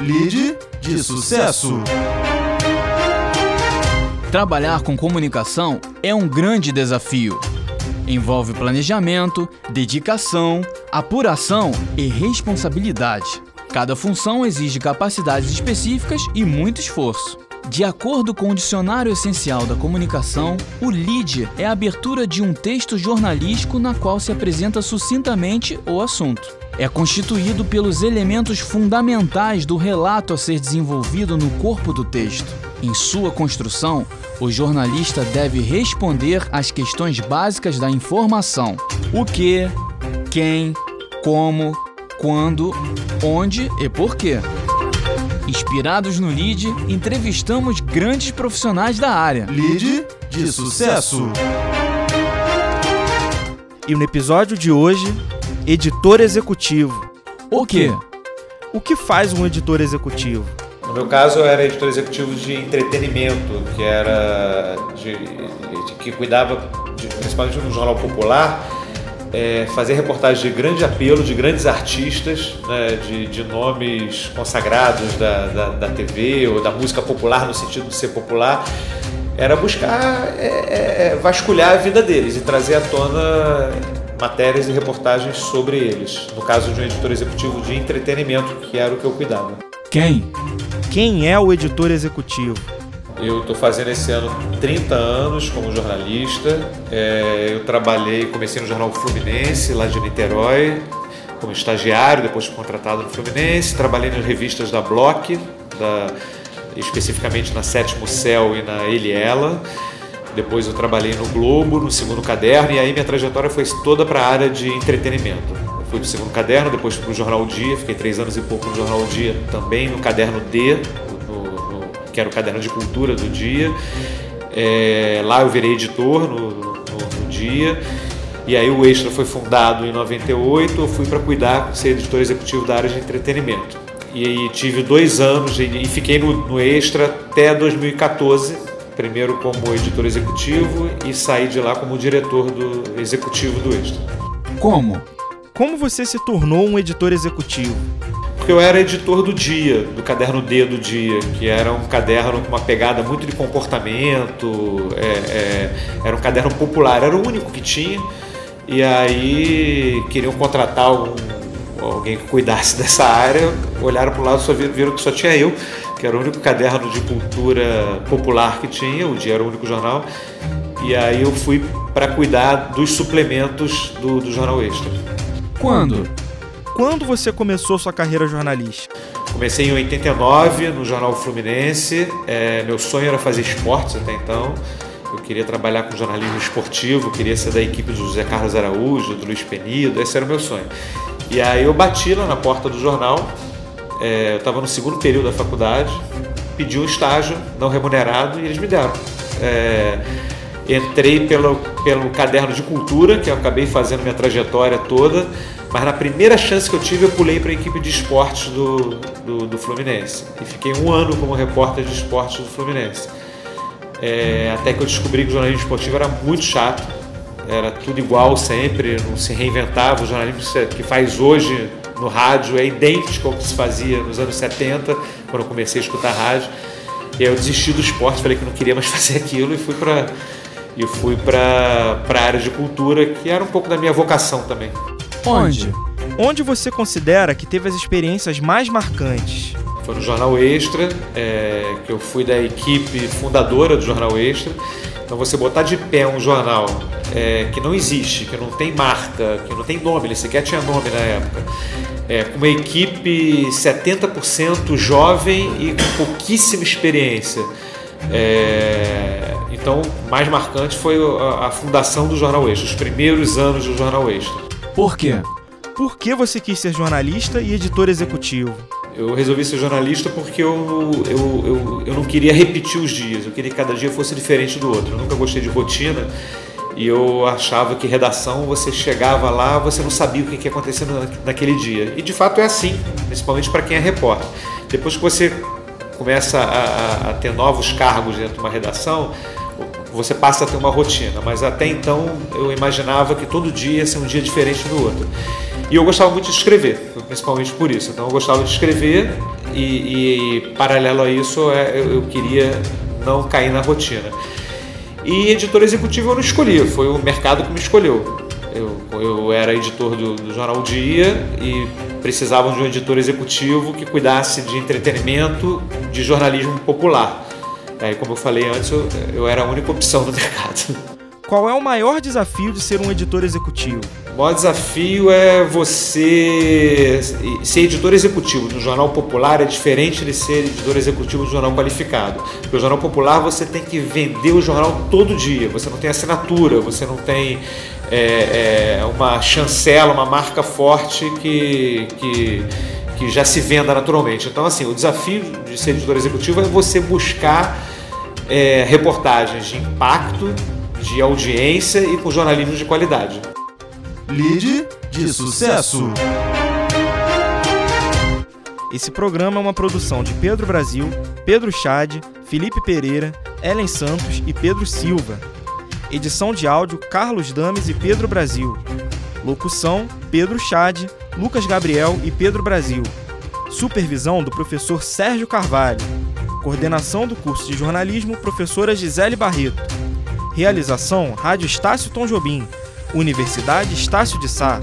Lead de sucesso. Trabalhar com comunicação é um grande desafio. Envolve planejamento, dedicação, apuração e responsabilidade. Cada função exige capacidades específicas e muito esforço. De acordo com o Dicionário Essencial da Comunicação, o lead é a abertura de um texto jornalístico na qual se apresenta sucintamente o assunto. É constituído pelos elementos fundamentais do relato a ser desenvolvido no corpo do texto. Em sua construção, o jornalista deve responder às questões básicas da informação: o que, quem, como, quando, onde e por quê. Inspirados no LEAD, entrevistamos grandes profissionais da área. Lead de sucesso. E no episódio de hoje, editor executivo. O quê? O que faz um editor executivo? No meu caso, eu era editor executivo de entretenimento, que era de, de- que cuidava de, principalmente no jornal popular, é, fazer reportagens de grande apelo, de grandes artistas, né, de, de nomes consagrados da, da, da TV ou da música popular no sentido de ser popular, era buscar é, é, vasculhar a vida deles e trazer à tona matérias e reportagens sobre eles. No caso de um editor executivo de entretenimento, que era o que eu cuidava. Quem? Quem é o editor executivo? Eu estou fazendo esse ano 30 anos como jornalista. É, eu trabalhei, comecei no Jornal Fluminense, lá de Niterói, como estagiário, depois fui contratado no Fluminense. Trabalhei nas revistas da Block, da- especificamente na Sétimo Céu e na Eliela. Depois eu trabalhei no Globo, no segundo caderno, e aí minha trajetória foi toda para a área de entretenimento. Eu fui para o segundo caderno, depois para o Jornal Dia, fiquei três anos e pouco no Jornal Dia, também no caderno D, no- no- que era o caderno de cultura do dia. É, lá eu virei editor no, no- dia. E aí o Extra foi fundado em 98, eu fui para cuidar, ser editor executivo da área de entretenimento. E aí tive dois anos e, e fiquei no, no Extra até 2014, primeiro como editor executivo e saí de lá como diretor do executivo do Extra. Como? Como você se tornou um editor executivo? Porque eu era editor do dia, do caderno D do dia, que era um caderno com uma pegada muito de comportamento, é, é, era um caderno popular, era o único que tinha. E aí queriam contratar um- alguém que cuidasse dessa área, olharam para o lado e viram que só tinha eu, que era o único caderno de cultura popular que tinha, o dia era o único jornal. E aí eu fui para cuidar dos suplementos do, do Jornal Extra. Quando? Quando você começou sua carreira jornalística? Comecei em 89 no Jornal Fluminense. É, meu sonho era fazer esportes até então. Eu queria trabalhar com jornalismo esportivo, queria ser da equipe do José Carlos Araújo, do Luiz Penido, esse era o meu sonho. E aí eu bati lá na porta do jornal, é, eu estava no segundo período da faculdade, pedi um estágio não remunerado e eles me deram. É, entrei pelo, pelo caderno de cultura, que eu acabei fazendo minha trajetória toda, mas na primeira chance que eu tive, eu pulei para a equipe de esportes do, do, do Fluminense. E fiquei um ano como repórter de esportes do Fluminense. É, até que eu descobri que o jornalismo esportivo era muito chato, era tudo igual sempre, não se reinventava. O jornalismo que faz hoje no rádio é idêntico ao que se fazia nos anos 70, quando eu comecei a escutar rádio. E aí eu desisti do esporte, falei que não queria mais fazer aquilo e fui para e fui para a área de cultura, que era um pouco da minha vocação também. Onde? Onde você considera que teve as experiências mais marcantes? Foi no Jornal Extra, é, que eu fui da equipe fundadora do Jornal Extra. Então você botar de pé um jornal é, que não existe, que não tem marca, que não tem nome, ele sequer tinha nome na época. É, uma equipe 70% jovem e com pouquíssima experiência. É, então, mais marcante foi a, a fundação do Jornal Extra, os primeiros anos do Jornal Extra. Por quê? Por que você quis ser jornalista e editor executivo? Eu resolvi ser jornalista porque eu, eu, eu, eu não queria repetir os dias, eu queria que cada dia fosse diferente do outro. Eu nunca gostei de rotina e eu achava que redação você chegava lá, você não sabia o que ia acontecer na- naquele dia. E de fato é assim, principalmente para quem é repórter. Depois que você começa a, a- a ter novos cargos dentro de uma redação, você passa a ter uma rotina, mas até então eu imaginava que todo dia ia ser um dia diferente do outro. E eu gostava muito de escrever, principalmente por isso. Então eu gostava de escrever e, e paralelo a isso é, eu queria não cair na rotina. E editor executivo eu não escolhi, foi o mercado que me escolheu. Eu, eu era editor do, do Jornal Dia e precisavam de um editor executivo que cuidasse de entretenimento, de jornalismo popular. Aí, como eu falei antes, eu, eu era a única opção no mercado. Qual é o maior desafio de ser um editor executivo? O maior desafio é você ser editor executivo de um jornal popular é diferente de ser editor executivo de um jornal qualificado. Porque o jornal popular você tem que vender o jornal todo dia, você não tem assinatura, você não tem é, é, uma chancela, uma marca forte que, que, que já se venda naturalmente. Então, assim, o desafio de ser editor executivo é você buscar é, reportagens de impacto, de audiência e com jornalismo de qualidade. Lead de sucesso. Esse programa é uma produção de Pedro Brasil, Pedro Chade, Felipe Pereira, Ellen Santos e Pedro Silva. Edição de áudio Carlos Dames e Pedro Brasil. Locução Pedro Chade, Lucas Gabriel e Pedro Brasil. Supervisão do professor Sérgio Carvalho. Coordenação do curso de jornalismo professora Gisele Barreto. Realização Rádio Estácio Tom Jobim. Universidade Estácio de Sá.